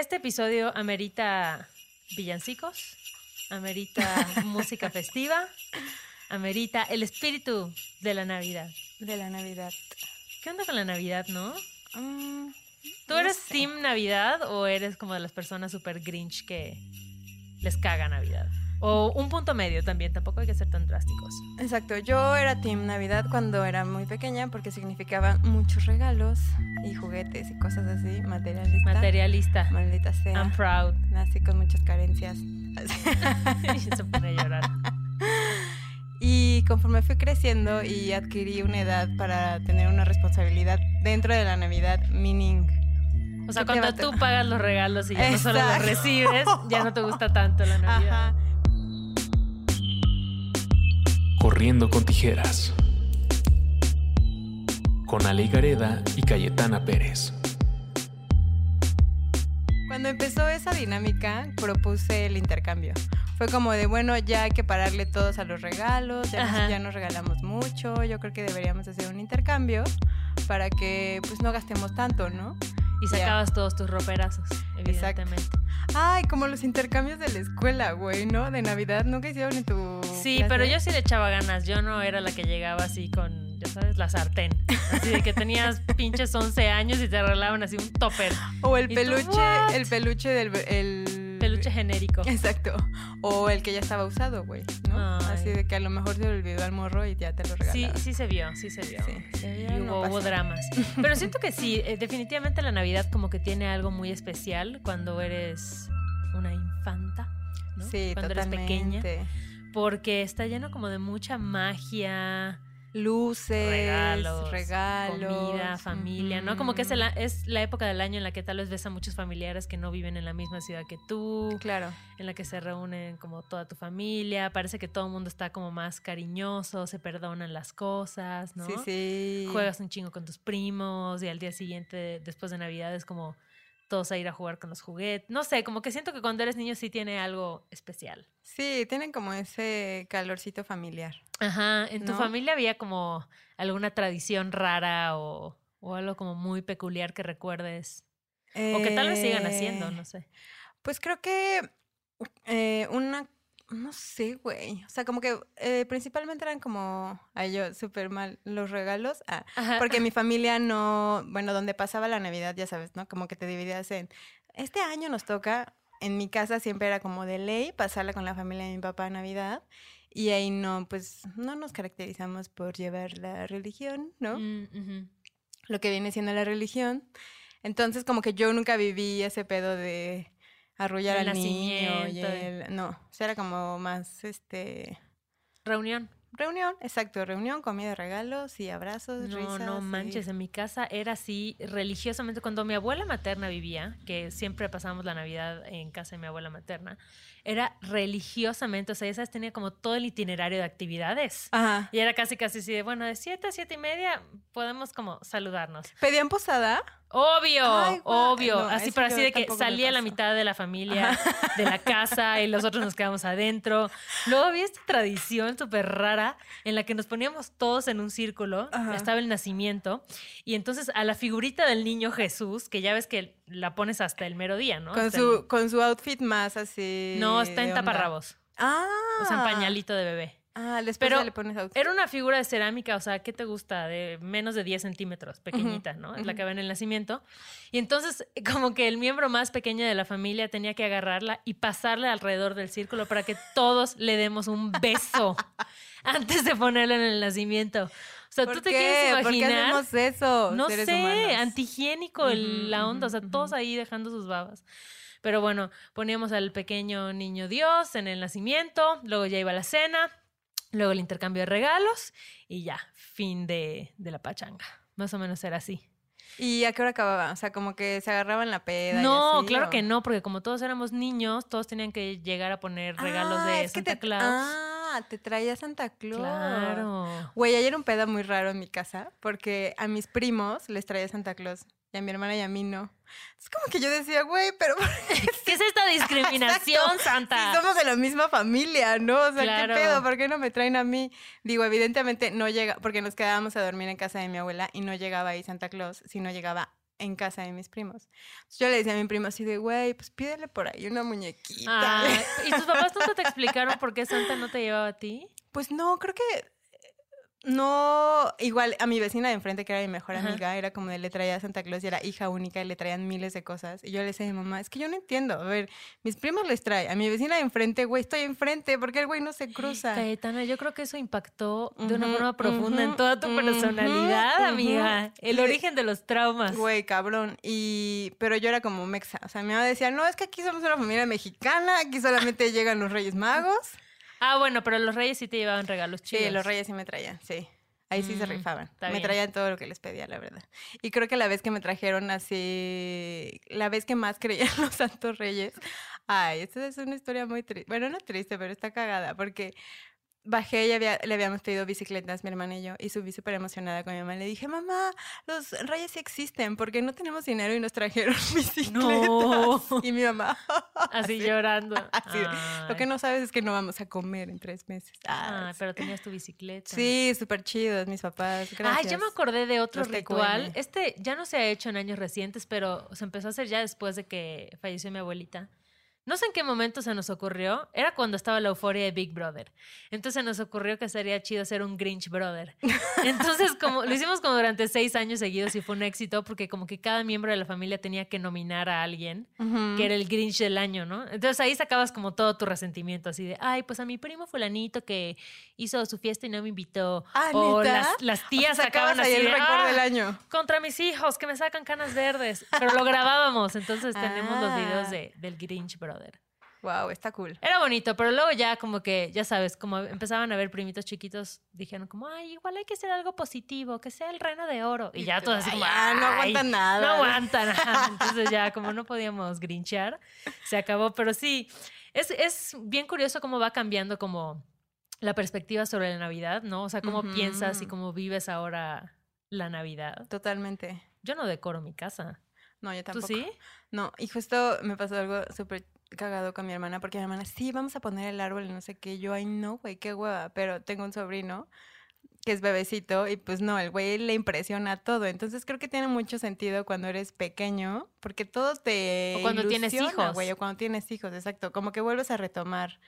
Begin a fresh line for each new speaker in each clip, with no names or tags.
Este episodio amerita villancicos, amerita música festiva, amerita el espíritu de la Navidad.
De la Navidad.
¿Qué onda con la Navidad, no?
Mm,
¿Tú
no
eres
sé.
Team Navidad o eres como de las personas super grinch que les caga Navidad? O un punto medio también, tampoco hay que ser tan drásticos.
Exacto, yo era Team Navidad cuando era muy pequeña porque significaba muchos regalos y juguetes y cosas así, materialista.
Materialista.
Maldita sea.
I'm proud.
Nací con muchas carencias.
y se pone a llorar.
Y conforme fui creciendo y adquirí una edad para tener una responsabilidad dentro de la Navidad, meaning.
O sea,
¿Qué te
cuando tú pagas los regalos y ya no solo los recibes, ya no te gusta tanto la Navidad.
Ajá.
Corriendo con tijeras. Con Ale Gareda y Cayetana Pérez.
Cuando empezó esa dinámica, propuse el intercambio. Fue como de, bueno, ya hay que pararle todos a los regalos, ya, nos,
Ajá.
ya nos regalamos mucho, yo creo que deberíamos hacer un intercambio para que pues no gastemos tanto, ¿no?
Y sacabas todos tus roperazos, evidentemente.
Ay, como los intercambios de la escuela, güey, ¿no? De Navidad, ¿nunca hicieron en tu
Sí,
clase?
pero yo sí le echaba ganas. Yo no era la que llegaba así con, ya sabes, la sartén. Así de que tenías pinches 11 años y te regalaban así un topper.
O el
¿Y tú,
peluche, el peluche del... El...
Genérico.
Exacto. O el que ya estaba usado, güey, ¿no?
Ay.
Así de que a lo mejor se le olvidó al morro y ya te lo
Sí,
regalaron.
sí se vio, sí se vio.
Sí, se vio,
Y
no
hubo, dramas. Pero siento que sí, eh, definitivamente la Navidad como que tiene algo muy especial cuando eres una infanta. ¿no?
Sí,
cuando eres pequeña.
totalmente.
Porque está lleno como de mucha magia,
Luces,
regalos,
regalos,
comida, familia, ¿no? Como que es, el es la época del año en la que tal vez ves a muchos familiares que no viven en la misma ciudad que tú,
Claro.
en la que se reúnen como toda tu familia, parece que todo el mundo está como más cariñoso, se perdonan las cosas, ¿no?
Sí, sí.
Juegas un chingo con tus primos y al día siguiente, después de Navidad, es como todos a ir a jugar con los juguetes. No sé, como que siento que cuando eres niño sí tiene algo especial.
Sí, tienen como ese calorcito familiar.
Ajá, ¿en tu
¿No?
familia había como alguna tradición rara o, o algo como muy peculiar que recuerdes? O que tal vez sigan haciendo,
Eh,
no sé.
Pues creo que eh, una, no sé, güey. O sea, como que eh, principalmente eran como, ay, yo súper mal, los regalos. Ah, porque mi familia no, bueno, donde pasaba la Navidad, ya sabes, ¿no? Como que te dividías en, este año nos toca, en mi casa siempre era como de ley pasarla con la familia de mi papá a Navidad. Y ahí no, pues no nos caracterizamos por llevar la religión, ¿no?
Mm,
lo que viene siendo la religión. Entonces, como que yo nunca viví ese pedo de arrullar
El
al niño y el... No, o sea, era como más, este...
Reunión.
Reunión, exacto, reunión, comida, regalos y abrazos,
No,
risas.
no manches, en mi casa era así religiosamente. Cuando mi abuela materna vivía, que siempre pasábamos la Navidad en casa de mi abuela materna, era religiosamente, o sea, sabes, tenía como todo el itinerario de actividades.
Ajá.
Y era casi, casi así de, bueno, de 7 a 7 y media podemos como saludarnos.
¿Pedían posada?
Obvio,
Ay,
obvio.
No,
así, pero así de que salía la mitad de la familia de la casa y los otros nos quedamos adentro. Luego había esta tradición súper rara en la que nos poníamos todos en un círculo.
Ajá.
Estaba el nacimiento. Y entonces a la figurita del niño Jesús, que ya ves que la pones hasta el mero día, ¿no?
Con
Hasta
su,
el-
con su outfit más así...
No, está en
onda.
taparrabos.
Ah.
O sea, en pañalito de bebé.
Ah, después
Pero
le pones outfit.
Era una figura de cerámica, o sea, ¿qué te gusta? De menos de 10 centímetros, pequeñita, ¿no? Es la
ujú.
que va en el nacimiento. Y entonces, como que el miembro más pequeño de la familia tenía que agarrarla y pasarla alrededor del círculo para que todos le demos un beso antes de ponerla en el nacimiento. O sea,
¿Por
¿tú te
qué?
quieres
¿Por qué
imaginar?
hacemos eso,
no
seres
sé,
humanos?
antihigiénico la onda, o sea, todos ahí dejando sus babas. Pero bueno, poníamos al pequeño niño Dios en el nacimiento, luego ya iba la cena, luego el intercambio de regalos y ya, fin de, de la pachanga. Más o menos era así.
¿Y a qué hora acababa? O sea, como que se agarraban la peda y
No,
así,
claro
¿o?
que no, porque como todos éramos niños, todos tenían que llegar a poner regalos
Ah,
de Santa
te-
Claus.
Ah, te traía Santa Claus.
claro.
Güey, ayer un pedo muy raro en mi casa, porque a mis primos les traía Santa Claus, y a mi hermana y a mí no. Es como que yo decía, güey, pero
¿Qué es esta discriminación,
Exacto.
Santa?
si somos de la misma familia, ¿no? O sea,
Claro.
¿qué pedo? ¿Por qué no me traen a mí? Digo, evidentemente no llega, porque nos quedábamos a dormir en casa de mi abuela y no llegaba ahí Santa Claus, sino llegaba en casa de mis primos. Yo le decía a mi primo así de, güey, pues pídele por ahí una muñequita.
Ah, ¿Y tus papás nunca te explicaron por qué Santa no te llevaba a ti?
Pues no, creo que no, igual a mi vecina de enfrente, que era mi mejor
Ajá.
amiga, era como de le traía a Santa Claus y era hija única y le traían miles de cosas. Y yo le decía a mi mamá, es que yo no entiendo. A ver, mis primos les trae. A mi vecina de enfrente, güey, estoy enfrente, porque el güey no se cruza.
Cayetana, yo creo que eso impactó de una forma profunda en toda tu personalidad, amiga. El origen de los traumas.
Güey, cabrón. Y, pero yo era como mexa. O sea, mi mamá decía, no, es que aquí somos una familia mexicana, aquí solamente llegan los Reyes Magos.
Ah, bueno, pero los reyes sí te llevaban regalos chidos.
Sí, los Reyes sí me traían, sí. Ahí sí se
Mm,
rifaban. Me
bien.
traían todo lo que les pedía, la verdad. Y creo que la vez que me trajeron así, la vez que más creía en los Santos Reyes, ay, esta es una historia muy triste. Bueno, no triste, pero está cagada, porque bajé y había- le habíamos pedido bicicletas, mi hermana y yo, y subí súper emocionada con mi mamá. Le dije, mamá, los Reyes sí existen, porque no tenemos dinero y nos trajeron bicicletas.
No.
Y mi mamá,
Así llorando.
Así lo que no sabes es que no vamos a comer en tres meses. Ah,
Ay, pero tenías tu bicicleta.
Sí, súper chidos mis papás. Gracias.
Ay, ya me acordé de otro
Los
ritual. Este ya no se ha hecho en años recientes, pero se empezó a hacer ya después de que falleció mi abuelita. No sé en qué momento se nos ocurrió. Era cuando estaba la euforia de Big Brother. Entonces se nos ocurrió que sería chido hacer un Grinch Brother. Entonces, como lo hicimos como durante seis años seguidos y fue un éxito porque como que cada miembro de la familia tenía que nominar a alguien
Ujú.
que era el Grinch del año, ¿no? Entonces ahí sacabas como todo tu resentimiento, así de, ay, pues a mi primo fulanito que hizo su fiesta y no me invitó.
Ah,
o las, las tías
Sacabas
sacaban así
el
de, "Ah,
del año.
contra mis hijos que me sacan canas verdes. Pero lo grabábamos, entonces tenemos los videos
Ah.
de, del Grinch Brother.
Wow, está cool.
Era bonito, pero luego ya como que, ya sabes, como empezaban a ver primitos chiquitos, dijeron como, ay, igual hay que hacer algo positivo, que sea el reno de oro. Y ya todos así
Ay,
como,
ya, no
"Ay,
aguantan nada".
No aguantan nada. Entonces ya como no podíamos grinchear, se acabó. Pero sí, es, es bien curioso cómo va cambiando como la perspectiva sobre la Navidad, ¿no? O sea, cómo piensas y cómo vives ahora la Navidad.
Totalmente.
Yo no decoro mi casa.
No, yo
¿Tú
tampoco.
sí?
No, y justo me pasó algo súper cagado con mi hermana, porque mi hermana, sí, vamos a poner el árbol y no sé qué. Yo, ay, no, güey, qué hueva. Pero tengo un sobrino que es bebecito y pues no, el güey le impresiona todo. Entonces creo que tiene mucho sentido cuando eres pequeño, porque todo te.
O cuando tienes hijos.
güey, o cuando tienes hijos, exacto. Como que vuelves a retomar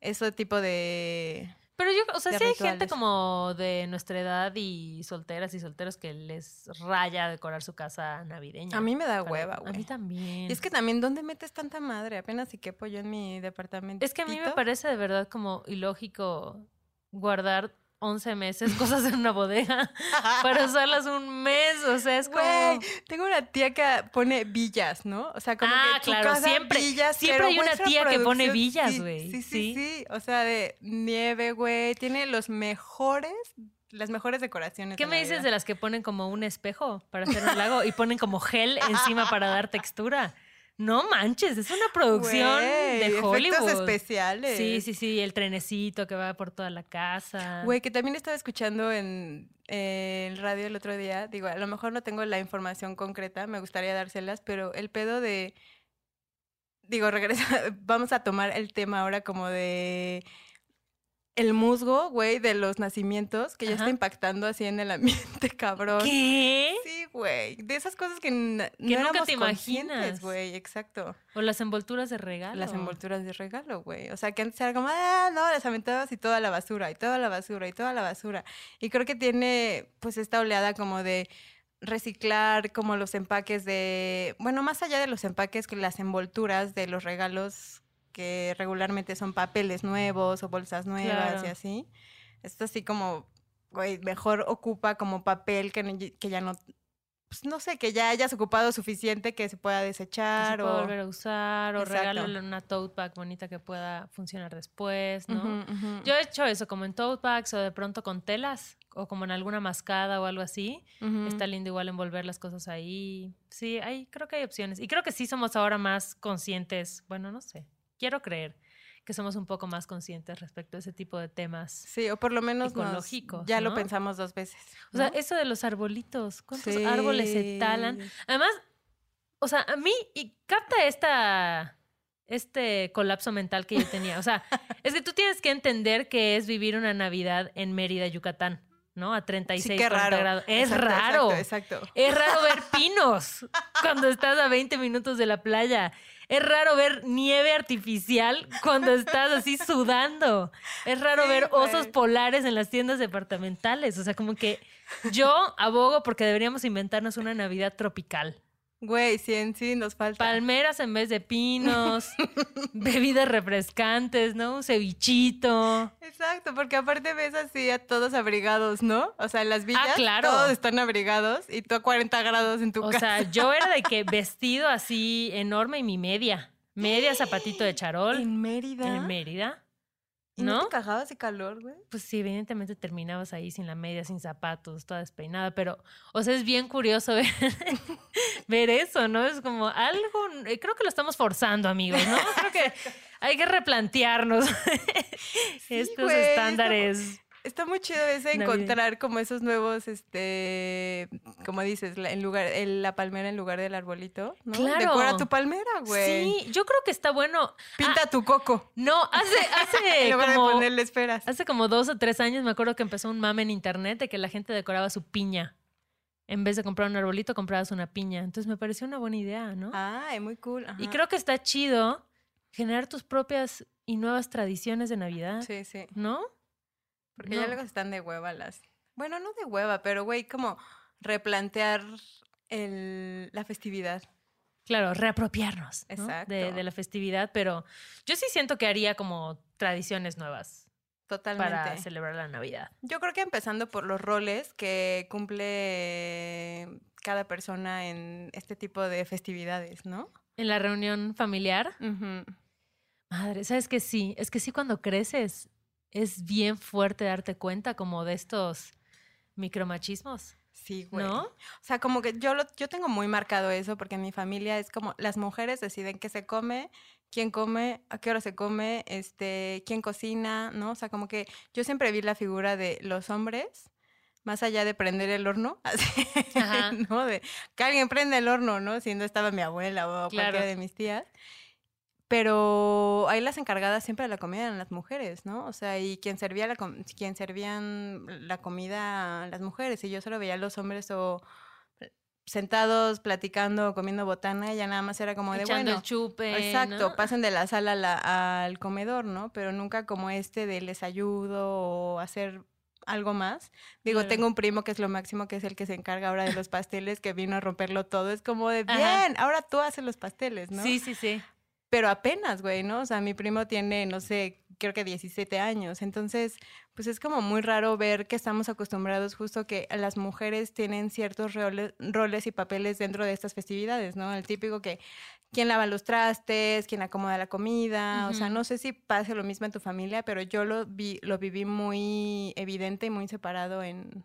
ese tipo de.
Pero yo, o sea, sí hay gente como de nuestra edad y solteras y solteros que les raya decorar su casa navideña.
A mí me da hueva,
A mí
güey.
también.
Y es que también, ¿dónde metes tanta madre? Apenas si quepo yo en mi departamento.
Es que a mí me parece de verdad como ilógico guardar 11 meses cosas en una bodega para usarlas un mes. O sea, es como...
Güey, tengo una tía que pone villas, ¿no? O sea, como
Ah,
que
claro,
casa,
siempre-
villas,
siempre hay una tía que pone villas, güey.
Sí, sí,
Sí.
sí, O sea, de nieve, güey. Tiene los mejores, las mejores decoraciones.
¿Qué me dices de las que ponen como un espejo para hacer un lago y ponen como gel encima para dar textura? No manches, es una producción de Hollywood.
Efectos especiales.
Sí, sí, sí, el trenecito que va por toda la casa.
Güey, que también estaba escuchando en el radio el otro día. Digo, a lo mejor no tengo la información concreta, me gustaría dárselas, pero el pedo de. Digo, regresa. Vamos a tomar el tema ahora como de. El musgo, güey, de los nacimientos, que ya está impactando así en el ambiente, cabrón.
¿Qué?
Sí, güey. De esas cosas que, no
Que nunca te imaginas.
güey. Exacto.
O las envolturas de regalo.
Las envolturas de regalo, güey. O sea, que antes era como, ah, no, las aventabas y toda la basura, y toda la basura, y toda la basura. Y creo que tiene, pues, esta oleada como de reciclar como los empaques de, bueno, más allá de los empaques, que las envolturas de los regalos que regularmente son papeles nuevos o bolsas nuevas
Claro.
y así. Esto así como, güey, mejor ocupa como papel que, que ya no, pues no sé, que ya hayas ocupado suficiente que se pueda
Que se
desechar
pueda
o...
volver a usar o regálale una tote bag bonita que pueda funcionar después, ¿no? Yo he hecho eso como en tote bags o de pronto con telas o como en alguna mascada o algo así. Está lindo igual envolver las cosas ahí. Sí, hay, creo que hay opciones. Y creo que sí somos ahora más conscientes. Bueno, no sé. Quiero creer que somos un poco más conscientes respecto a ese tipo de temas.
Sí, o por lo menos nos-
ecológicos,
ya lo pensamos dos veces.
O sea, eso de los arbolitos. ¿Cuántos
Sí.
árboles se talan? Además, o sea, a mí y capta esta este colapso mental que yo tenía. O sea, es que tú tienes que entender que es vivir una Navidad en Mérida, Yucatán. ¿no? A 36
Sí, qué
40
raro.
grados. Es
Exacto,
raro.
Exacto, exacto.
Es raro ver pinos cuando estás a 20 minutos de la playa. Es raro ver nieve artificial cuando estás así sudando. Es raro
Sí,
ver osos
güey.
polares en las tiendas departamentales. O sea, como que yo abogo porque deberíamos inventarnos una Navidad tropical.
Güey, sí, en sí nos falta.
Palmeras en vez de pinos, bebidas refrescantes, ¿no? Un cevichito.
Exacto, porque aparte ves así a todos abrigados, ¿no? O sea, en las villas
Ah, claro.
todos están abrigados y tú a 40 grados en tu
O
casa.
sea, yo era de que vestido así enorme y mi media. Media zapatito de charol.
en Mérida.
En Mérida.
¿Y no,
¿no?
te cagabas de calor, güey?
Pues sí, evidentemente terminabas ahí sin la media, sin zapatos, toda despeinada, pero, o sea, es bien curioso ver, ver eso, ¿no? Es como algo, eh, creo que lo estamos forzando, amigos, ¿no? Creo que hay que replantearnos estos
es
estándares.
Está muy chido ese encontrar como esos nuevos, este, como dices, la, en lugar, el- la palmera en lugar del arbolito, ¿no?
Claro.
Decora tu palmera, güey.
Sí, yo creo que está bueno.
Pinta
Ah,
tu coco.
no, hace, hace
en lugar de
como,
ponerle esferas.
hace como dos o tres años me acuerdo que empezó un mame en internet de que la gente decoraba su piña. En vez de comprar un arbolito, comprabas una piña. Entonces me pareció una buena idea, ¿no?
Ay, muy cool.
Y creo que está chido generar tus propias y nuevas tradiciones de Navidad,
Sí, sí.
¿no?
Porque
No.
ya luego están de hueva las. Bueno, no de hueva, pero güey, como replantear el, la festividad.
Claro, reapropiarnos de, de la festividad, pero yo sí siento que haría como tradiciones nuevas
Totalmente.
para celebrar la Navidad.
Yo creo que empezando por los roles que cumple cada persona en este tipo de festividades, ¿no?
En la reunión familiar, madre, ¿sabes que sí? Es que sí cuando creces es bien fuerte darte cuenta como de estos micromachismos,
Sí, güey.
¿no?
O sea, como que yo, lo, yo tengo muy marcado eso porque en mi familia es como las mujeres deciden qué se come, quién come, a qué hora se come, este, quién cocina, ¿no? O sea, como que yo siempre vi la figura de los hombres, más allá de prender el horno, así. ¿no? De que alguien prende el horno, ¿no? Si no estaba mi abuela o
Claro.
cualquiera de mis tías. Pero ahí las encargadas siempre de la comida eran las mujeres, ¿no? O sea, y quien servía la com- quien servían la comida las mujeres, y yo solo veía a los hombres o sentados platicando comiendo botana, y ya nada más era como de bueno.
el chupe.
Exacto,
¿no?
pasen de la sala a la- al comedor, ¿no? Pero nunca como este de les ayudo o hacer algo más. Digo,
Claro.
tengo un primo que es lo máximo, que es el que se encarga ahora de los pasteles, que vino a romperlo todo. Es como de,
Ajá.
bien, ahora tú haces los pasteles, ¿no?
Sí, sí, sí.
Pero apenas, güey, ¿no? O sea, mi primo tiene, no sé, creo que 17 años. Entonces, pues es como muy raro ver que estamos acostumbrados justo que las mujeres tienen ciertos roles, roles y papeles dentro de estas festividades, ¿no? El típico que quién lava los trastes, quién acomoda la comida. O sea, no sé si pase lo mismo en tu familia, pero yo lo vi, lo viví muy evidente y muy separado en,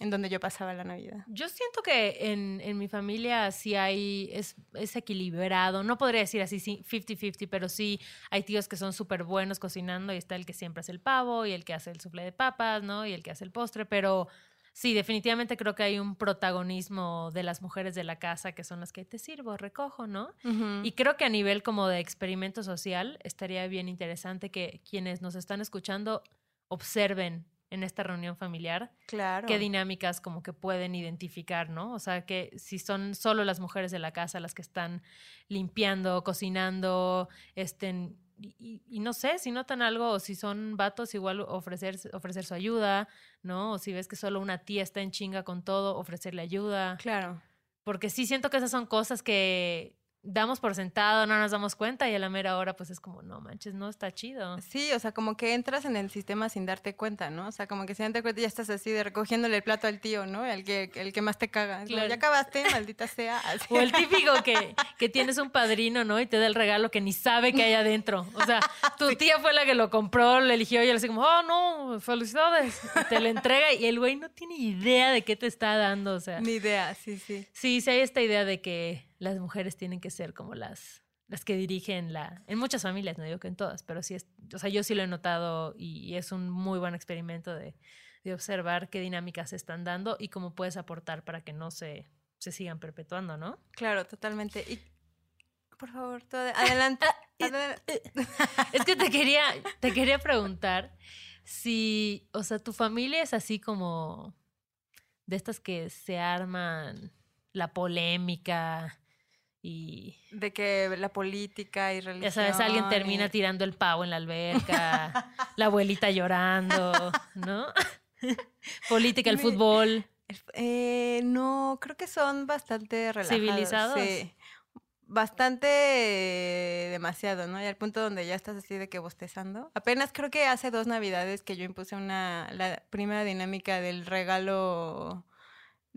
en donde yo pasaba la Navidad.
Yo siento que en, en mi familia sí hay, es, es equilibrado. No podría decir así sí, 50-50, pero sí hay tíos que son súper buenos cocinando y está el que siempre hace el pavo y el que hace el soufflé de papas, ¿no? Y el que hace el postre, pero sí, definitivamente creo que hay un protagonismo de las mujeres de la casa que son las que te sirvo, recojo, ¿no?
Ujú.
Y creo que a nivel como de experimento social estaría bien interesante que quienes nos están escuchando observen en esta reunión familiar
claro.
qué dinámicas como que pueden identificar, ¿no? O sea, que si son solo las mujeres de la casa las que están limpiando, cocinando, estén, y, y- y no sé, si notan algo, o si son vatos, igual ofrecer, ofrecer su ayuda, ¿no? O si ves que solo una tía está en chinga con todo, ofrecerle ayuda.
Claro.
Porque sí siento que esas son cosas que damos por sentado, no nos damos cuenta y a la mera hora pues es como, no manches, no está chido.
Sí, o sea, como que entras en el sistema sin darte cuenta, ¿no? O sea, como que sin darte cuenta ya estás así de recogiéndole el plato al tío, ¿no? El que, el que más te caga. Como,
Claro.
ya acabaste, maldita sea. Así.
O el típico que, que tienes un padrino, ¿no? Y te da el regalo que ni sabe que hay adentro. O sea, tu tía fue la que lo compró, lo eligió y él así como, oh, no, felicidades. Y te lo entrega y el güey no tiene idea de qué te está dando. O sea,
Ni idea, sí, sí.
sí, sí hay esta idea de que las mujeres tienen que ser como las las que dirigen la en muchas familias no digo que en todas pero sí es o sea yo sí lo he notado y, y es un muy buen experimento de, de observar qué dinámicas se están dando y cómo puedes aportar para que no se, se sigan perpetuando no
Claro, totalmente. Y, por favor, adelante.
Ah,
adelante.
Es que te quería, te quería preguntar si, o sea, tu familia es así como de estas que se arman la polémica y
De que la política y religión.
ya sabes, alguien termina
y-
tirando el pavo en la alberca, la abuelita llorando, ¿no? Política, el fútbol.
Eh, no, creo que son bastante relajados.
¿Civilizados?
Sí. Bastante eh, demasiado, ¿no? Y al punto donde ya estás así de que bostezando. Apenas creo que hace dos navidades que yo impuse una, la primera dinámica del regalo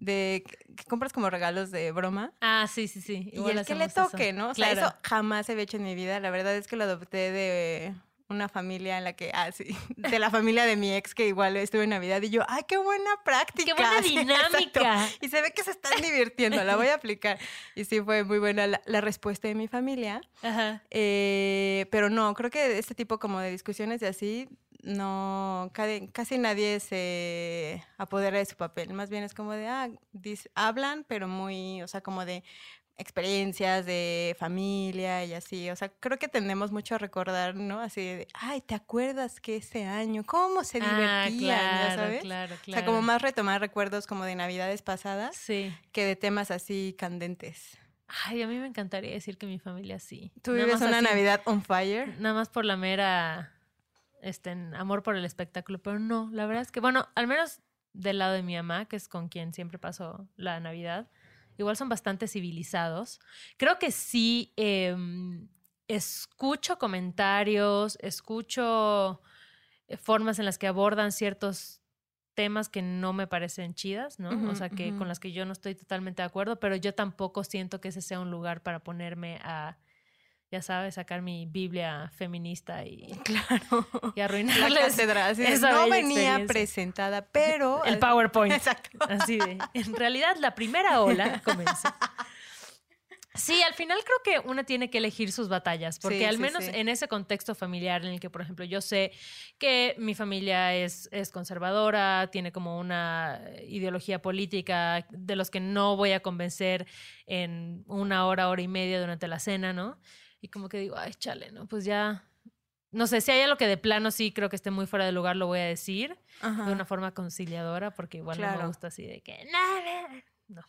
de que compras como regalos de broma.
Ah, sí, sí, sí.
Y el que le
eso.
toque, ¿no? O sea, eso jamás he hecho en mi vida. La verdad es que lo adopté de una familia en la que, ah, sí, de la familia de mi ex que igual estuve en Navidad y yo, ay, qué buena práctica.
¡Qué buena
Sí,
dinámica!
Y se ve que se están divirtiendo, la voy a aplicar. Y sí, fue muy buena la, la respuesta de mi familia.
Ajá.
Eh, pero no, creo que este tipo como de discusiones y así, no, casi, nadie se apodera de su papel. Más bien es como de, ah, dis- hablan, pero muy, o sea, como de experiencias de familia y así. O sea, creo que tendemos mucho a recordar, ¿no? Así de, ay, ¿te acuerdas que ese año, cómo se
Ah,
divertían?
claro,
¿Ya sabes?
claro,
O sea, como
claro.
más retomar recuerdos como de navidades pasadas
Sí.
que de temas así candentes.
Ay, a mí me encantaría decir que mi familia sí.
¿Tú
Nada
vives una
así,
Navidad on fire?
Nada más por la mera este, en amor por el espectáculo, pero no, la verdad es que, bueno, al menos del lado de mi mamá, que es con quien siempre paso la Navidad, igual son bastante civilizados. Creo que sí em, escucho comentarios, escucho eh, formas en las que abordan ciertos temas que no me parecen chidas, ¿no? O sea, que con las que yo no estoy totalmente de acuerdo, pero yo tampoco siento que ese sea un lugar para ponerme a, ya sabes, sacar mi Biblia feminista y,
Claro.
y
La
arruinarles
así de,
esa
no venía presentada, pero...
el PowerPoint.
Exacto.
Así de, en realidad la primera ola comenzó. Sí, al final creo que una tiene que elegir sus batallas, porque
Sí,
al
sí,
menos
sí.
en ese contexto familiar en el que, por ejemplo, yo sé que mi familia es, es conservadora, tiene como una ideología política de los que no voy a convencer en una hora, hora y media durante la cena, ¿no? Y como que digo, ay, chale, ¿no? Pues ya, no sé, si hay algo que de plano sí creo que esté muy fuera de lugar, lo voy a decir
Ajá.
de una forma conciliadora, porque igual no me gusta así de que nada. No.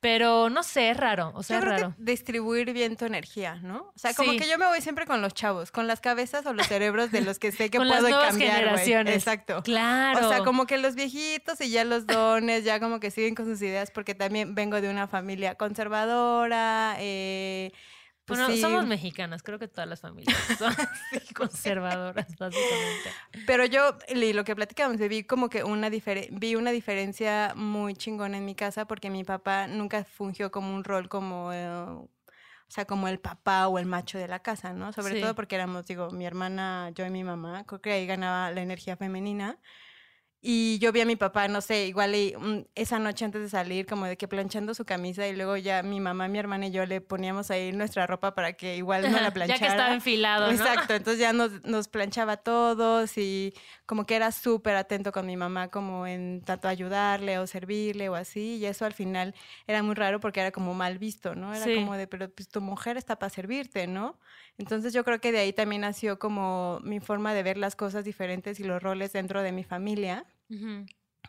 Pero no sé, es raro. O sea,
yo
es
creo
raro.
que distribuir bien tu energía, ¿no? O sea, como
Sí.
que yo me voy siempre con los chavos, con las cabezas o los cerebros de los que sé que
Con las
puedo
nuevas
cambiar,
generaciones.
Exacto.
Claro.
O sea, como que los viejitos y ya los dones ya como que siguen con sus ideas porque también vengo de una familia conservadora. Eh, pues
bueno,
sí,
somos mexicanas, creo que todas las familias son conservadoras, básicamente.
Pero yo, y lo que platicábamos, vi como que una vi una diferencia muy chingona en mi casa porque mi papá nunca fungió como un rol como, eh, o sea, como el papá o el macho de la casa, ¿no? Sobre
Sí.
todo porque éramos, digo, mi hermana, yo y mi mamá, creo que ahí ganaba la energía femenina. Y yo vi a mi papá, no sé, igual y, mm, esa noche antes de salir, como de que planchando su camisa y luego ya mi mamá, mi hermana y yo le poníamos ahí nuestra ropa para que igual no la
ya
planchara.
que estaba enfilado, ¿no?
Exacto, entonces ya nos, nos planchaba a todos y como que era súper atento con mi mamá como en tanto ayudarle o servirle o así y eso al final era muy raro porque era como mal visto, ¿no? Era
Sí.
como de, pero pues tu mujer está para servirte, ¿no? Entonces yo creo que de ahí también nació como mi forma de ver las cosas diferentes y los roles dentro de mi familia.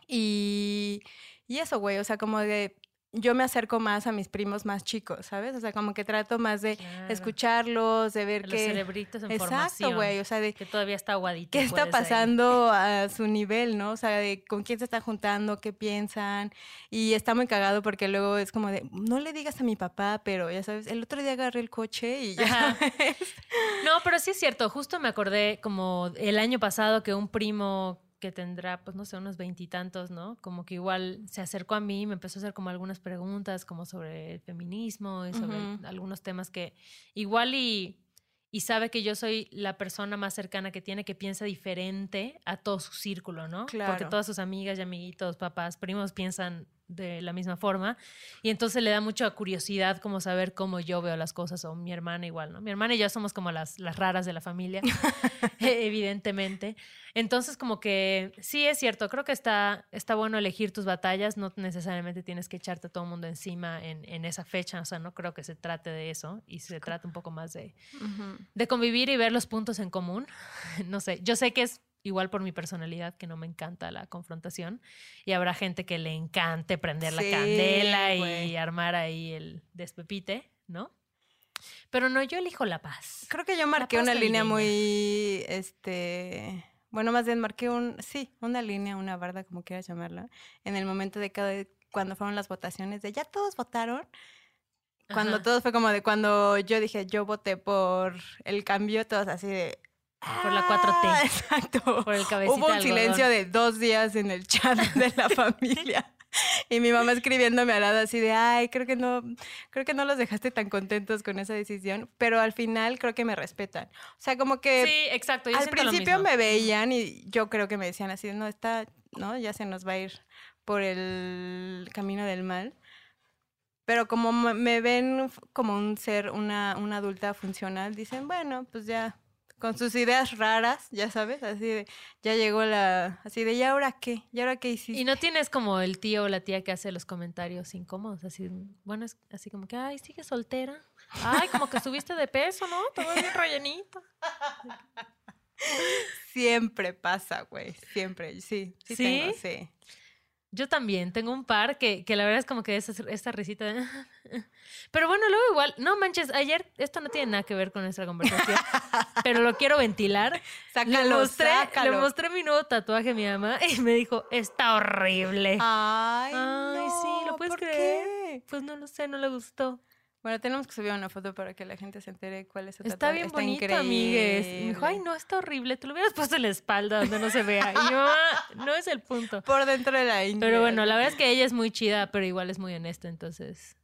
Y, y eso, güey, o sea, como de yo me acerco más a mis primos más chicos, ¿sabes? O sea, como que trato más de
Claro.
escucharlos, de ver
Los
qué...
cerebritos en
Exacto,
formación.
güey, o sea, de
Que todavía está aguadito.
qué está
ahí.
pasando a su nivel, ¿no? O sea, de con quién se están juntando, qué piensan. Y está muy cagado porque luego es como de, no le digas a mi papá, pero ya sabes, el otro día agarré el coche y ya.
No, pero sí es cierto. Justo me acordé como el año pasado que un primo que tendrá, pues no sé, unos veintitantos, ¿no? Como que igual se acercó a mí y me empezó a hacer como algunas preguntas como sobre el feminismo y sobre algunos temas que igual y, y sabe que yo soy la persona más cercana que tiene que piensa diferente a todo su círculo, ¿no? Porque
Claro.
todas sus amigas y amiguitos, papás, primos piensan de la misma forma y entonces le da mucha curiosidad como saber cómo yo veo las cosas o mi hermana igual, ¿no? Mi hermana y yo somos como las, las raras de la familia, evidentemente. Entonces como que sí es cierto, creo que está, está bueno elegir tus batallas, no necesariamente tienes que echarte a todo el mundo encima en, en esa fecha, o sea, no creo que se trate de eso y se trata un poco más de, de convivir y ver los puntos en común. No sé, yo sé que es igual por mi personalidad, que no me encanta la confrontación, y habrá gente que le encante prender la candela y armar ahí el despepite, ¿no? Pero no, yo elijo la paz.
Creo que yo marqué una línea muy, este, bueno, más bien marqué un, sí, una línea, una barda, como quieras llamarla, en el momento de cada, cuando fueron las votaciones, de ya todos votaron. Cuando
Ajá.
todo fue como de cuando yo dije, yo voté por el cambio, todos así de...
Por la 4T.
"Ah", Exacto.
Por el cabecita
Hubo un silencio
algodón.
de dos días en el chat de la familia. Y mi mamá escribiéndome al lado así de, ay, creo que no, creo que no los dejaste tan contentos con esa decisión, pero al final creo que me respetan. O sea, como que
Sí, exacto. yo
al
lo
principio
mismo.
me veían y yo creo que me decían así, no, está, no, ya se nos va a ir por el camino del mal. Pero como me- ven como un ser, una, una adulta funcional, dicen, bueno, pues ya, con sus ideas raras, ya sabes, así de, ya llegó la, así de, ¿y ahora qué? ¿Y ahora qué hiciste?
Y no tienes como el tío o la tía que hace los comentarios incómodos, así, bueno, es así como que, ay, sigue soltera. Ay, como que subiste de peso, ¿no? Ves bien rellenito.
Siempre pasa, güey, siempre, sí, sí,
¿Sí?
tengo, sí.
Yo también tengo un par que, que la verdad es como que esa, esta risita de... Pero bueno, luego igual, no manches, ayer, esto no tiene nada que ver con nuestra conversación, pero lo quiero ventilar. le,
Sácalo,
mostré, le mostré mi nuevo tatuaje a mi mamá y me dijo, está horrible.
Ay,
Ay, sí, ¿lo
no,
puedes
¿por
creer?
qué?
Pues no lo sé, no le gustó.
Bueno, tenemos que subir una foto para que la gente se entere cuál es su
Está
tatuaje.
bien bonito, amigues. Y me dijo, ay, no, está horrible. Te lo hubieras puesto en la espalda donde no se vea. Y yo, "Ah, no es el punto.
Por dentro de la ingle.
Pero bueno, la verdad es que ella es muy chida, pero igual es muy honesta, entonces.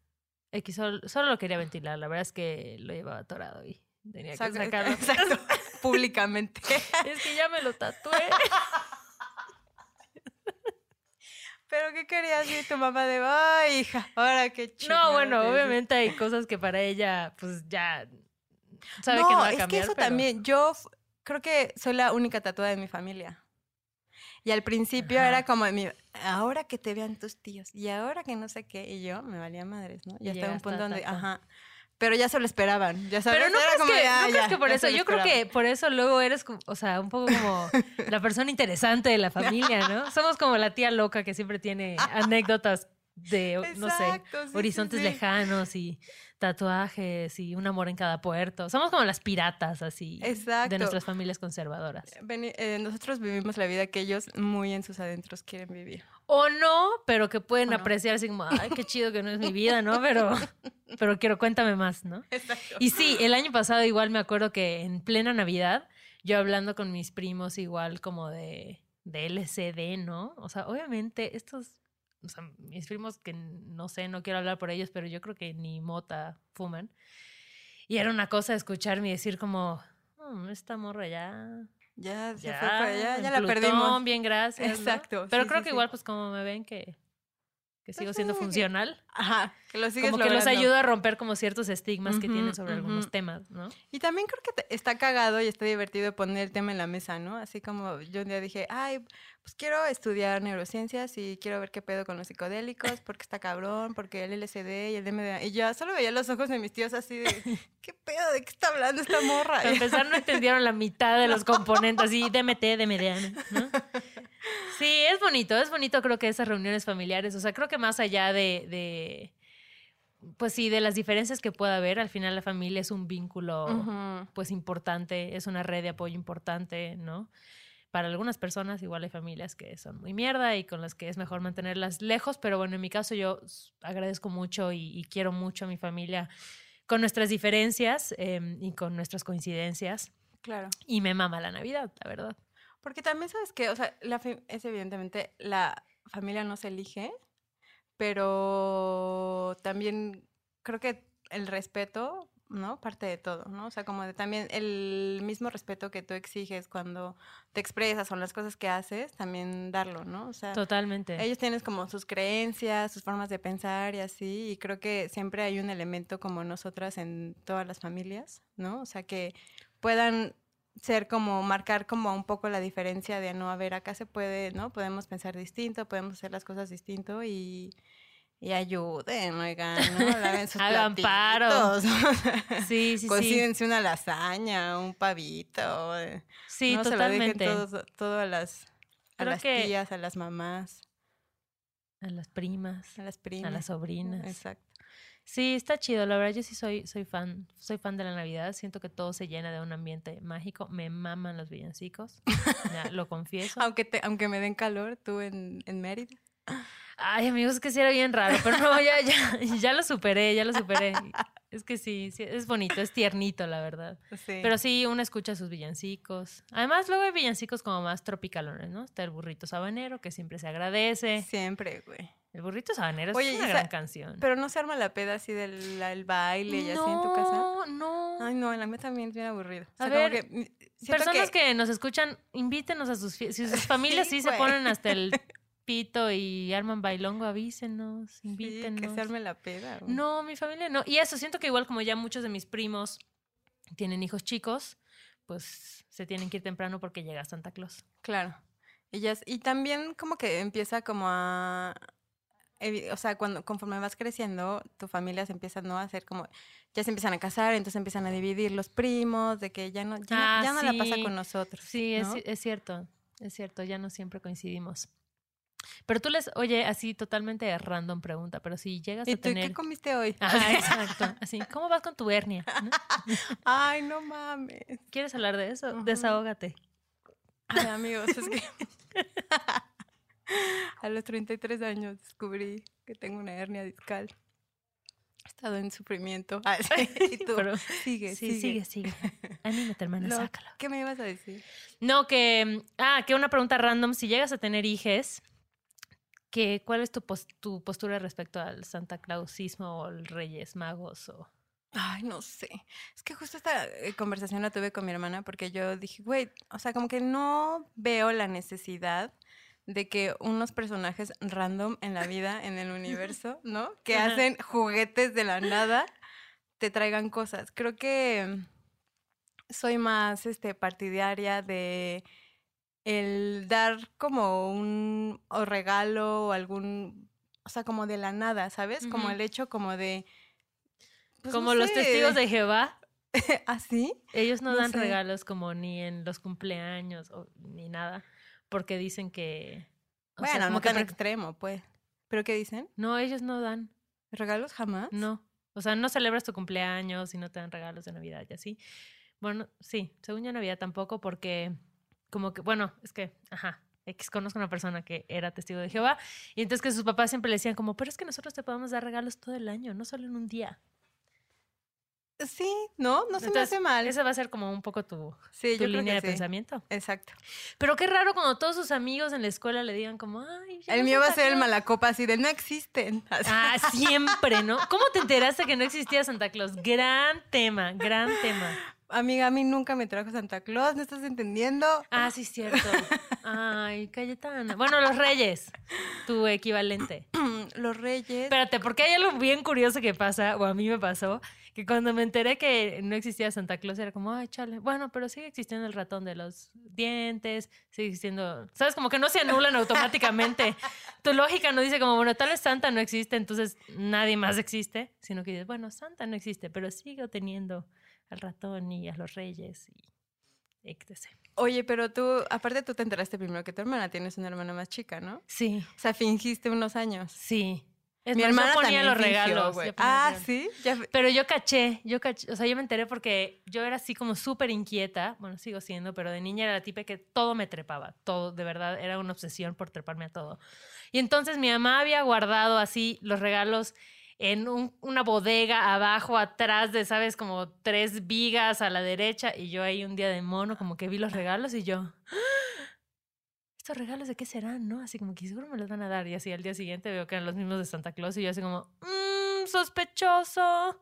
X, solo, solo lo quería ventilar. La verdad es que lo llevaba atorado y tenía que
Saca-
sacarlo.
Exacto, públicamente.
Es que ya me lo tatué.
Pero ¿qué querías decir tu mamá de, ay, hija, ahora qué chido?
No, bueno, obviamente hay cosas que para ella, pues ya sabe
no,
que no va a
es
cambiar.
que eso
pero-
también, yo creo que soy la única tatuada de mi familia. Y al principio
Ajá.
era como, mi, ahora que te vean tus tíos, y ahora que no sé qué, y yo me valía madres, ¿no?
Y
Y hasta un punto donde, ajá. Pero ya se lo esperaban, ya sabes.
Pero no
Era
crees,
como
que,
"Ah,
no crees
ya,
que por eso, yo creo
esperaban".
que por eso luego eres, o sea, un poco como la persona interesante de la familia, ¿no? Somos como la tía loca que siempre tiene anécdotas de, no sé,
sí,
horizontes
sí.
lejanos y tatuajes y un amor en cada puerto. Somos como las piratas así
Exacto.
de nuestras familias conservadoras.
Veni- eh, nosotros vivimos la vida que ellos muy en sus adentros quieren vivir.
O no, pero que pueden
no.
apreciar así como, ay, qué chido que no es mi vida, ¿no? Pero, pero quiero, cuéntame más, ¿no?
Exacto.
Y sí, el año pasado igual me acuerdo que en plena Navidad, yo hablando con mis primos igual como de, de LCD, ¿no? O sea, obviamente estos, o sea, mis primos que no sé, no quiero hablar por ellos, pero yo creo que ni mota fuman. Y era una cosa escucharme y decir como, "Mm, esta morra ya...
Ya se
Ya,
fue
en
ya la perdimos.
bien, gracias. ¿no?
Exacto,
Pero
sí,
creo
sí,
que
sí.
igual, pues como me ven que, que sigo
Pues
siendo
sí, que-
funcional,
Ajá, que lo sigues
como que los
logrando.
ayuda a romper como ciertos estigmas que tienen sobre algunos temas, ¿no?
Y también creo que está cagado y está divertido poner el tema en la mesa, ¿no? Así como yo un día dije, ay, pues quiero estudiar neurociencias y quiero ver qué pedo con los psicodélicos, porque está cabrón, porque el LSD y el MDA. Y yo solo veía los ojos de mis tíos así de, ¿qué pedo? ¿De qué está hablando esta morra?
Para empezar, no entendieron la mitad de los componentes, así, DMT, DMDA, ¿no? Sí, es bonito, es bonito creo que esas reuniones familiares, o sea, creo que más allá de, de pues sí, de las diferencias que pueda haber, al final la familia es un vínculo, pues importante, es una red de apoyo importante, ¿no? Para algunas personas igual hay familias que son muy mierda y con las que es mejor mantenerlas lejos, pero bueno, en mi caso yo agradezco mucho y, y quiero mucho a mi familia con nuestras diferencias em, y con nuestras coincidencias.
Claro.
Y me mama la Navidad, la verdad.
Porque también sabes que, o sea, la es evidentemente la familia no se elige, pero también creo que el respeto, ¿no? Parte de todo, ¿no? O sea, como de también el mismo respeto que tú exiges cuando te expresas o las cosas que haces, también darlo, ¿no? O sea,
Totalmente.
ellos tienen como sus creencias, sus formas de pensar y así, y creo que siempre hay un elemento como nosotras en todas las familias, ¿no? O sea, que puedan ser como marcar como un poco la diferencia de no, a ver, acá se puede, ¿no? Podemos pensar distinto, podemos hacer las cosas distinto y, Y ayuden, oigan, ¿no? Laven sus
Hagan paro.
platitos.
Sí, sí, sí.
Cocínense una lasaña, un pavito. eh.
Sí,
no se lo
totalmente.
todo, todo a las, a
Creo
las
que-
tías, a las mamás,
A las primas,
a las
a
primas.
las sobrinas.
Exacto.
Sí, está chido. La verdad, yo sí soy, soy fan. Soy fan de la Navidad. Siento que todo se llena de un ambiente mágico. Me maman los villancicos. Ya, lo confieso.
Aunque, te, aunque me den calor, tú en, en Mérida.
Ay, amigos, que sí era bien raro. Pero no, ya, ya, ya lo superé, ya lo superé. Es que sí, sí, es bonito, es tiernito, la verdad.
Sí.
Pero sí, uno escucha sus villancicos. Además, luego hay villancicos como más tropicalones, ¿no? Está el burrito sabanero, que siempre se agradece.
Siempre, güey.
El burrito sabanero
Oye,
es una
esa-
gran canción.
Pero no se arma la peda así del la- el baile y así en tu casa.
No, no.
Ay, no, en la mía también es bien aburrido. O
A
sea, como
ver,
que,
Personas que... nos escuchan, invítenos a sus fiestas. Si sus familias sí,
Sí,
se ponen hasta el pito y arman bailongo, avísenos,
sí,
invítenos.
que se arme la peda. güey.
No, mi familia no. Y eso, siento que igual como ya muchos de mis primos tienen hijos chicos, pues se tienen que ir temprano porque llega Santa Claus.
Claro. Es- y también como que empieza como a... O sea, cuando conforme vas creciendo, tu familia se empieza ¿no? a hacer como... Ya se empiezan a casar, entonces empiezan a dividir los primos, de que ya no, ya,
Ah,
ya no la pasa
sí.
con nosotros.
Sí, es,
¿no?
es cierto, es cierto, ya no siempre coincidimos. Pero tú les, oye, así totalmente random pregunta, pero si llegas
¿Y
a
tú
tener...
qué comiste hoy?
Ajá, exacto. Así, ¿cómo vas con tu hernia? ¿No?
Ay, no mames.
¿Quieres hablar de eso?
Ujú.
Desahógate.
Ay, amigos, es que a los 33 años descubrí que tengo una hernia discal. He estado en sufrimiento. Ah, sí, y tú,
Pero-
sigue,
Sí, sigue, sigue. Anímate, hermana,
No,
sácalo.
¿Qué me ibas a decir?
No, que. Ah, que una pregunta random. Si llegas a tener hijes, que, ¿cuál es tu, tu postura respecto al Santa Clausismo o el Reyes Magos? O...
Ay, no sé. Es que justo esta eh, conversación la tuve con mi hermana porque yo dije, güey, o sea, como que no veo la necesidad de que unos personajes random en la vida, en el universo, ¿no? Que hacen juguetes de la nada, te traigan cosas. Creo que soy más este partidaria de el dar como un o regalo o algún o sea, como de la nada, ¿sabes? Como el hecho como de pues,
Como
no
los
sé,
testigos de Jehová,
¿Así?
ellos no,
No
dan
sé.
regalos como ni en los cumpleaños o, ni nada, porque dicen que. sea,
Bueno,
como
no
que
tan extremo, pues. ¿Pero qué dicen?
No, ellos no dan.
¿Regalos jamás?
No. O sea, no celebras tu cumpleaños y no te dan regalos de Navidad y así. Bueno, sí, según yo Navidad tampoco porque como que, bueno, es que, ajá, X conozco una persona que era testigo de Jehová y entonces que sus papás siempre le decían como, pero es que nosotros te podemos dar regalos todo el año, no solo en un día.
Sí, no, no se me hace mal.
Esa va a ser como un poco tu,
Sí,
tu línea de
sí.
pensamiento.
Exacto.
Pero qué raro cuando todos sus amigos en la escuela le digan como, ay,
El
llegó
mío va a ser el
Claus".
malacopa así de no existen. Así.
Ah, siempre, ¿no? ¿Cómo te enteraste que no existía Santa Claus? Gran tema, gran tema.
Amiga, a mí nunca me trajo Santa Claus, ¿no estás entendiendo?
Ah, sí, es cierto. Ay, Cayetana. Bueno, los reyes, tu equivalente.
Los reyes.
Espérate, porque hay algo bien curioso que pasa, o a mí me pasó, que cuando me enteré que no existía Santa Claus era como, ay, chale. Bueno, pero sigue existiendo el ratón de los dientes, sigue existiendo. ¿Sabes? Como que no se anulan automáticamente. Tu lógica no dice como, bueno, tal vez Santa no existe, entonces nadie más existe, sino que dices, bueno, Santa no existe, pero sigo teniendo al ratón y a los reyes y etc.
Oye, pero tú, aparte tú te enteraste primero que tu hermana, tienes una hermana más chica, ¿no?
Sí,
O sea, fingiste unos años.
sí. Es
Mi
más, yo
hermana
ponía
también
los
fingió,
regalos. los
Ah, sí. Ya,
Pero yo caché, yo caché, o sea, yo me enteré porque yo era así como súper inquieta, bueno, sigo siendo, pero de niña era la tipa que todo me trepaba, todo, de verdad, era una obsesión por treparme a todo. Y entonces mi mamá había guardado así los regalos en un- una bodega abajo, atrás de, ¿sabes? Como tres vigas a la derecha y yo ahí un día de mono como que vi los regalos y yo... "¡Ah! ¿Estos regalos de qué serán, no? Así como que seguro me los van a dar. Y así al día siguiente veo que eran los mismos de Santa Claus y yo así como, mmm, sospechoso.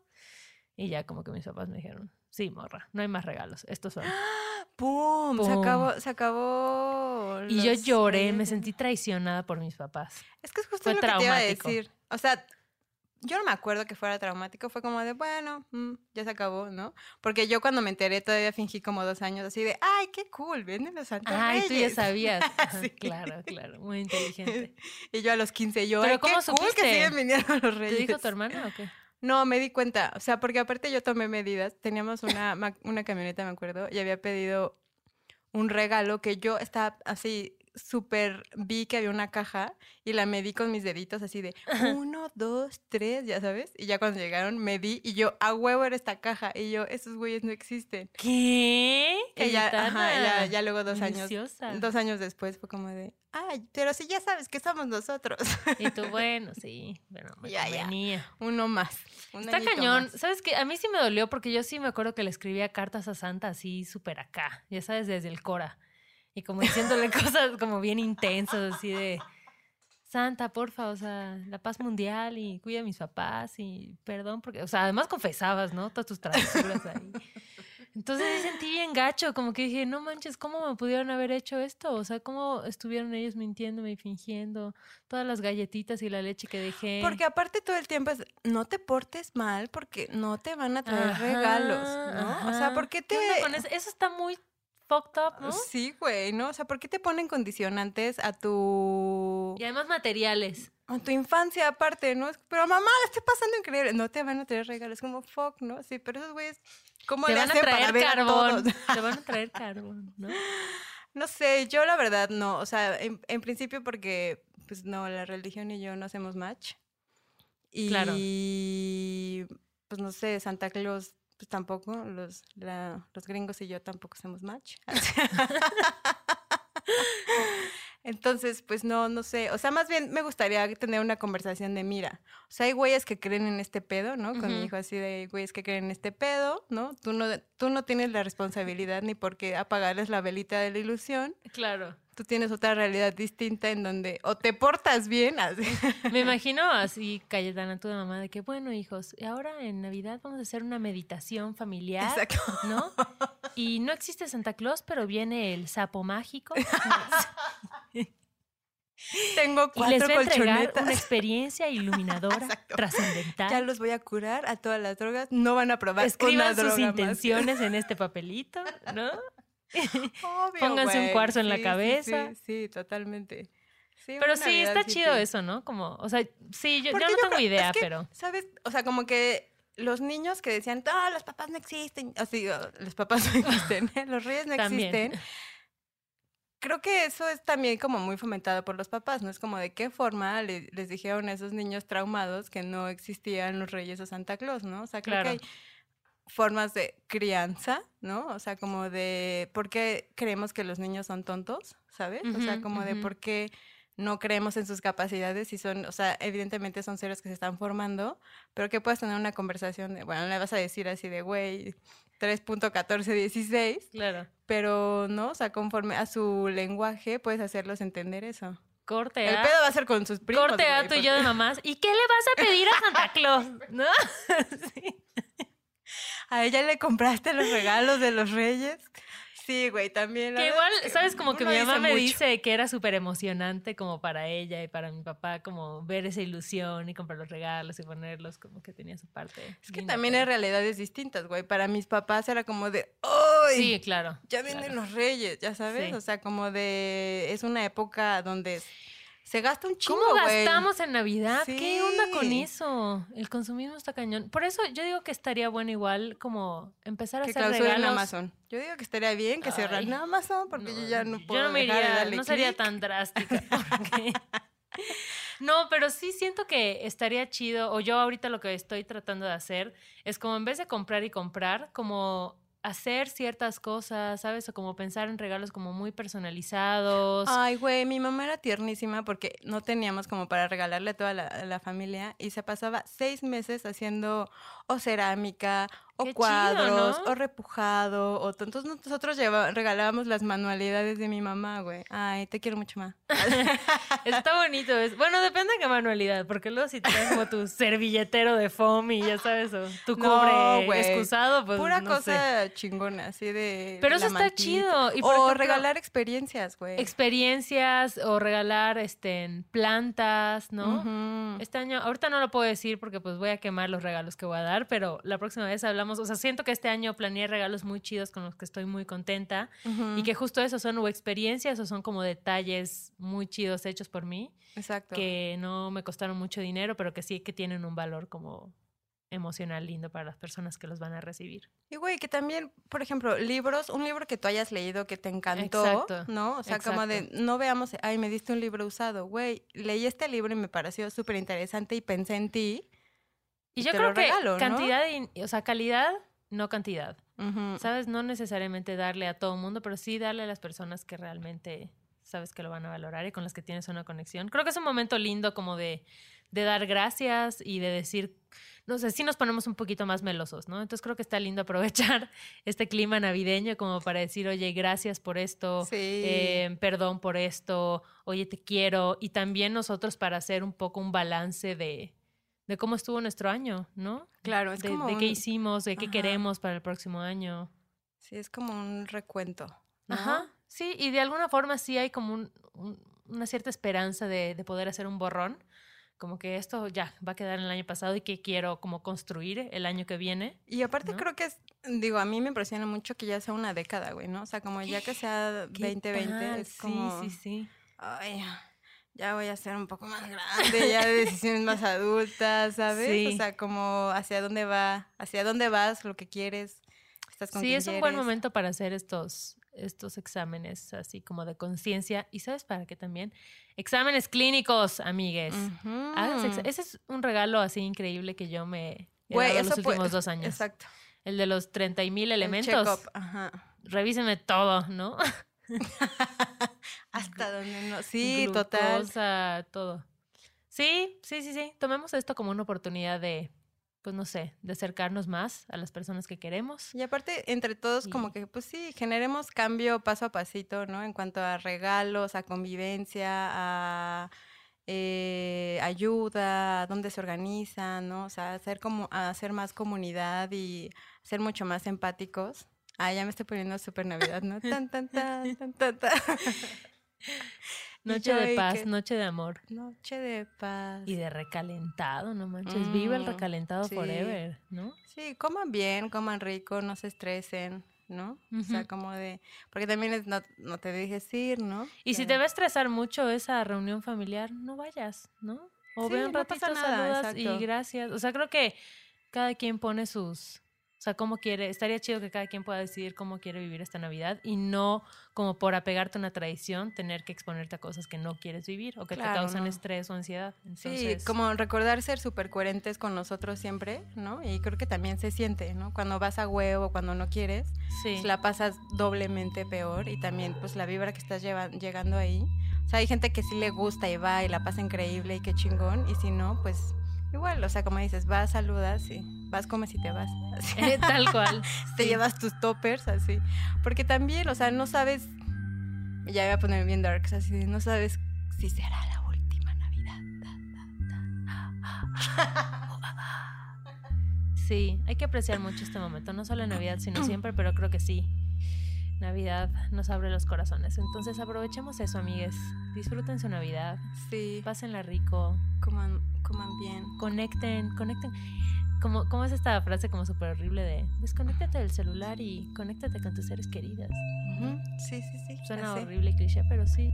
Y ya como que mis papás me dijeron, sí, morra, no hay más regalos, estos son.
¡Pum! Se acabó, se acabó.
Y yo lloré, me sentí traicionada por mis papás.
Es que es justo
Fue
lo que te iba a
traumático.
decir. O sea, yo no me acuerdo que fuera traumático, fue como de, bueno, mm, ya se acabó, ¿no? Porque yo cuando me enteré todavía fingí como dos años así de, ay, qué cool, vienen los Santa
Ay, tú ya
Reyes".
sabías. Ajá,
Sí.
Claro, claro, muy inteligente.
Y yo a los 15, yo,
¿Pero
"Ay, qué
cómo
cool
supiste?
que siguen viniendo los
¿Te
reyes.
dijo tu hermana o qué?
No, me di cuenta, o sea, porque aparte yo tomé medidas, teníamos una, una camioneta, me acuerdo, y había pedido un regalo que yo estaba así súper, vi que había una caja y la medí con mis deditos así de uno, dos, tres, ya sabes, y ya cuando llegaron medí y yo, a huevo era esta caja, y yo, esos güeyes no existen.
¿Qué?
Ya, ajá, ya,
Cayetana.
ya luego dos años, dos años después fue como de, ay, pero si ya sabes que somos nosotros,
Y tú, bueno, sí, pero me
Ya, ya. uno más. un
Está cañón.
más.
¿Sabes qué? A mí sí me dolió porque yo sí me acuerdo que le escribía cartas a Santa así súper acá, ya sabes, desde el Cora. Y como diciéndole cosas como bien intensas, así de Santa, porfa, o sea, la paz mundial y cuida a mis papás y perdón, porque, o sea, además confesabas, ¿no? Todas tus travesuras ahí. Entonces sí sentí bien gacho, como que dije, no manches, ¿cómo me pudieron haber hecho esto? O sea, ¿cómo estuvieron ellos mintiéndome y fingiendo todas las galletitas y la leche que dejé?
Porque aparte todo el tiempo es, no te portes mal porque no te van a traer regalos, ¿no? O sea. ¿por qué te...?
¿Qué onda con eso? Eso está muy fucked up, ¿no?
Sí, güey, ¿no? O sea, ¿por qué te ponen condicionantes a tu...
Y además materiales.
a tu infancia aparte, ¿no? Pero mamá, la estoy pasando increíble. No te van a traer regalos, como fuck, ¿no? Sí, pero esos güeyes, ¿cómo
Te
le
van a
para
traer
ver a
carbón. Te van a traer carbón, ¿no?
No sé, yo la verdad no, o sea, en, en principio porque, pues no, la religión y yo no hacemos match. Y,
Claro.
pues no sé, Santa Claus, pues tampoco, los, la- los gringos y yo tampoco hacemos match. Entonces, pues no, no sé, o sea, más bien me gustaría tener una conversación de, mira, o sea, hay güeyes que creen en este pedo, ¿no? Con mi hijo así de güeyes que creen en este pedo, ¿no? Tú no, tú no tienes la responsabilidad ni por qué apagarles la velita de la ilusión
Claro.
Tú tienes otra realidad distinta en donde o te portas bien, así.
Me imagino así, Cayetana, tu mamá, de que, bueno, hijos, ahora en Navidad vamos a hacer una meditación familiar,
Exacto.
¿no? Y no existe Santa Claus, pero viene el sapo mágico.
Tengo
Y les
cuatro
va a entregar una experiencia iluminadora,
Exacto.
trascendental.
Ya los voy a curar a todas las drogas. No van a probar
Escriban
una
sus
más.
intenciones en este papelito, ¿no?
Obvio,
Pónganse un
güey.
cuarzo en la
Sí, sí,
cabeza.
Sí, sí, totalmente.
Pero sí,
Navidad
está chido eso, ¿no? Como, o sea, sí, yo, yo no
yo
tengo
creo-
idea,
es que,
pero...
¿Sabes? O sea, como que los niños que decían, ah, los papás no existen. O o, los papás no existen. los reyes no
También.
existen. Creo que eso es también como muy fomentado por los papás, ¿no? Es como de qué forma le- les dijeron a esos niños traumados que no existían los reyes o Santa Claus, ¿no? O sea, creo
Claro.
que hay formas de crianza, ¿no? O sea, como de por qué creemos que los niños son tontos, ¿sabes? o sea, como de por qué no creemos en sus capacidades y son, o sea, evidentemente son seres que se están formando, pero que puedes tener una conversación de, bueno, le vas a decir así de, güey, 3.1416,
Claro.
pero, ¿no? O sea, conforme a su lenguaje puedes hacerlos entender eso.
Corte
El pedo va a ser con sus primos,
Corte A, tú y yo de mamás. ¿Y qué le vas a pedir a Santa Claus? ¿No? Sí.
¿A ella le compraste los regalos de los reyes? Sí, güey, también.
Que igual,
es que
¿sabes? Como que mi mamá
dice
me dice que era súper emocionante como para ella y para mi papá, como ver esa ilusión y comprar los regalos y ponerlos, como que tenía su parte.
Es que también hay realidades distintas, güey. Para mis papás era como de, ¡ay!
Sí, claro.
ya vienen
claro.
los reyes, ya sabes.
Sí.
O sea, como de. Es una época donde se gasta un chingo,
¿Cómo gastamos en Navidad? ¿Qué onda con eso? El consumismo está cañón. Por eso yo digo que estaría bueno igual como empezar a
Que
hacer regalos.
Amazon. Yo digo que estaría bien que cerraran Amazon porque yo ya no
yo
puedo
no me
dejar de
iría-
darle
no sería tan drástica. porque- No, pero sí siento que estaría chido, o yo ahorita lo que estoy tratando de hacer es como en vez de comprar y comprar, como hacer ciertas cosas, ¿sabes? O como pensar en regalos como muy personalizados.
Ay, güey, mi mamá era tiernísima porque no teníamos como para regalarle a toda la, la familia y se pasaba seis meses haciendo o cerámica, o
Qué chido,
cuadros,
¿no?
o repujado, o to- entonces nosotros regalábamos las manualidades de mi mamá, güey. Ay, te quiero mucho más.
Está bonito. Es, bueno, depende de qué manualidad, porque luego si traes como tu servilletero de foam y ya sabes, o tu
No,
cubre
güey.
excusado, pues
Pura
no sé.
cosa chingona, así de.
Pero eso está chido. Y por
o
ejemplo,
regalar experiencias, güey.
experiencias o regalar este plantas, ¿no?
Ujú.
Este año, ahorita no lo puedo decir porque pues voy a quemar los regalos que voy a dar, pero la próxima vez hablamos, o sea, siento que este año planeé regalos muy chidos con los que estoy muy contenta
Ujú.
y que justo eso son o experiencias o son como detalles muy chidos hechos por mí,
Exacto.
que no me costaron mucho dinero, pero que sí que tienen un valor como emocional lindo para las personas que los van a recibir.
Y güey, que también, por ejemplo, libros, un libro que tú hayas leído que te encantó,
Exacto,
¿no? O sea, como de,
exacto.
no veamos, ay, me diste un libro usado, güey, leí este libro y me pareció súper interesante y pensé en ti.
Y
Y
yo creo que
regalo, ¿no?
cantidad, y, o sea, calidad, no cantidad. ¿Sabes? No necesariamente darle a todo el mundo, pero sí darle a las personas que realmente sabes que lo van a valorar y con las que tienes una conexión. Creo que es un momento lindo como de, de dar gracias y de decir, no sé, sí nos ponemos un poquito más melosos, ¿no? Entonces creo que está lindo aprovechar este clima navideño como para decir, oye, gracias por esto,
Sí.
eh, perdón por esto, oye, te quiero. Y también nosotros para hacer un poco un balance de, de cómo estuvo nuestro año, ¿no?
Claro, es
de,
como
de qué hicimos, de qué
Ajá.
queremos para el próximo año.
Sí, es como un recuento. ¿no?
Ajá, sí, y de alguna forma sí hay como un- un- una cierta esperanza de, de poder hacer un borrón, como que esto ya va a quedar en el año pasado y que quiero como construir el año que viene.
Y aparte
¿no?
creo que es, digo, a mí me impresiona mucho que ya sea una década, güey, ¿no? O sea, como ya que sea
¿Qué
2020,
tal?
es como...
Sí, sí, sí.
ay, ya voy a ser un poco más grande, ya de decisiones más adultas, ¿sabes?
Sí.
O sea, como hacia dónde va, hacia dónde vas, lo que quieres, estás con
Sí, es un buen momento para hacer estos, estos exámenes así como de conciencia. Y sabes para qué también? Exámenes clínicos, amigues. Exa- Ese es un regalo así increíble que yo me he
Güey,
dado
eso
los
puede-
últimos dos años.
Exacto.
El de los 30 mil
El
elementos.
check-up, Ajá.
Revísenme todo, ¿no?
Hasta donde no. Sí, total.
Glucosa, todo. Sí, sí, sí, sí. Tomemos esto como una oportunidad de, pues no sé, de acercarnos más a las personas que queremos.
Y aparte, entre todos, como que, pues sí, generemos cambio paso a pasito, ¿no? En cuanto a regalos, a convivencia, a eh, ayuda, a dónde se organizan, ¿no? O sea, hacer como, hacer más comunidad y ser mucho más empáticos. Ah, ya me estoy poniendo súper Navidad, ¿no? Tan, tan, tan, tan, tan, tan.
Noche
yo,
de paz,
que-
noche de amor.
Noche de paz.
Y de recalentado, no manches. Viva el
Mm,
recalentado
sí.
forever, ¿no?
Sí, coman bien, coman rico, no se estresen, ¿no? O sea, como de... Porque también es, no, no te dejes ir, ¿no?
Y si te va a estresar mucho esa reunión familiar, no vayas, ¿no? O
Sí,
ve un ratito, saludas y gracias. O sea, creo que cada quien pone sus... O sea, cómo quiere... Estaría chido que cada quien pueda decidir cómo quiere vivir esta Navidad y no como por apegarte a una tradición tener que exponerte a cosas que no quieres vivir o que
Claro,
te causan
no.
estrés o ansiedad.
Sí,
Entonces,
como recordar ser súper coherentes con nosotros siempre, ¿no? Y creo que también se siente, ¿no? Cuando vas a huevo, cuando no quieres,
sí.
pues la pasas doblemente peor y también pues la vibra que estás lleva- llegando ahí. O sea, hay gente que sí le gusta y va y la pasa increíble y qué chingón, y si no, pues igual, o sea, como dices, vas, saludas y vas como si te vas. así.
Eh, Tal cual.
te
sí.
llevas tus toppers así. Porque también, o sea, no sabes, ya voy a poner bien darks, así, no sabes si será la última Navidad.
Sí, hay que apreciar mucho este momento, no solo en Navidad, sino siempre, pero creo que sí. Navidad nos abre los corazones. Entonces aprovechemos eso, amigues. Disfruten su Navidad,
Sí,
pásenla rico,
coman, coman bien.
conecten, conecten. Como, ¿Cómo es esta frase como súper horrible de desconéctate del celular y conéctate con tus seres queridos?
Ujú, Sí, sí, sí.
Suena
así.
horrible y cliché, pero sí.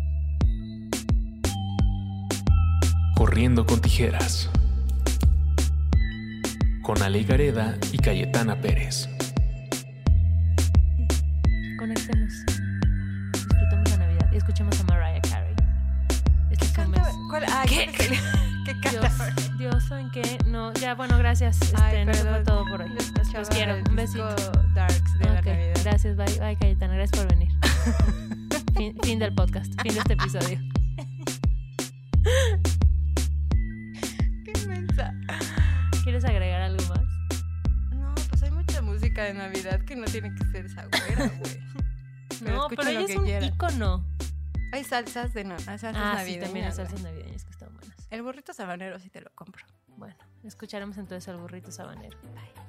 Corriendo con tijeras. Con Ale Gareda y Cayetana Pérez.
Conéctenos. Disfrutemos la Navidad y escuchemos a Mariah Carey. Este es un mes.
Canta- ¿cuál- ay,
¿Qué?
¿cuál es el- ¿Qué
Dios,
canta?
Dios, ¿saben qué? No, ya, bueno, gracias. Este,
Ay,
no fue todo por hoy. Los, los quiero. Un besito.
Darks de la
Ok,
Navidad.
Gracias, bye, bye, Cayetana. Gracias por venir. fin, fin del podcast, fin de este episodio.
Qué mensa.
¿Quieres agregar algo más?
de Navidad que no tiene que ser esa güera, güey.
Pero ella es un
quieran.
ícono.
Hay salsas de no, hay salsas
Ah, sí, también hay salsas navideñas que están buenas.
El burrito sabanero sí te lo compro.
Bueno, escucharemos entonces al burrito sabanero.
Bye.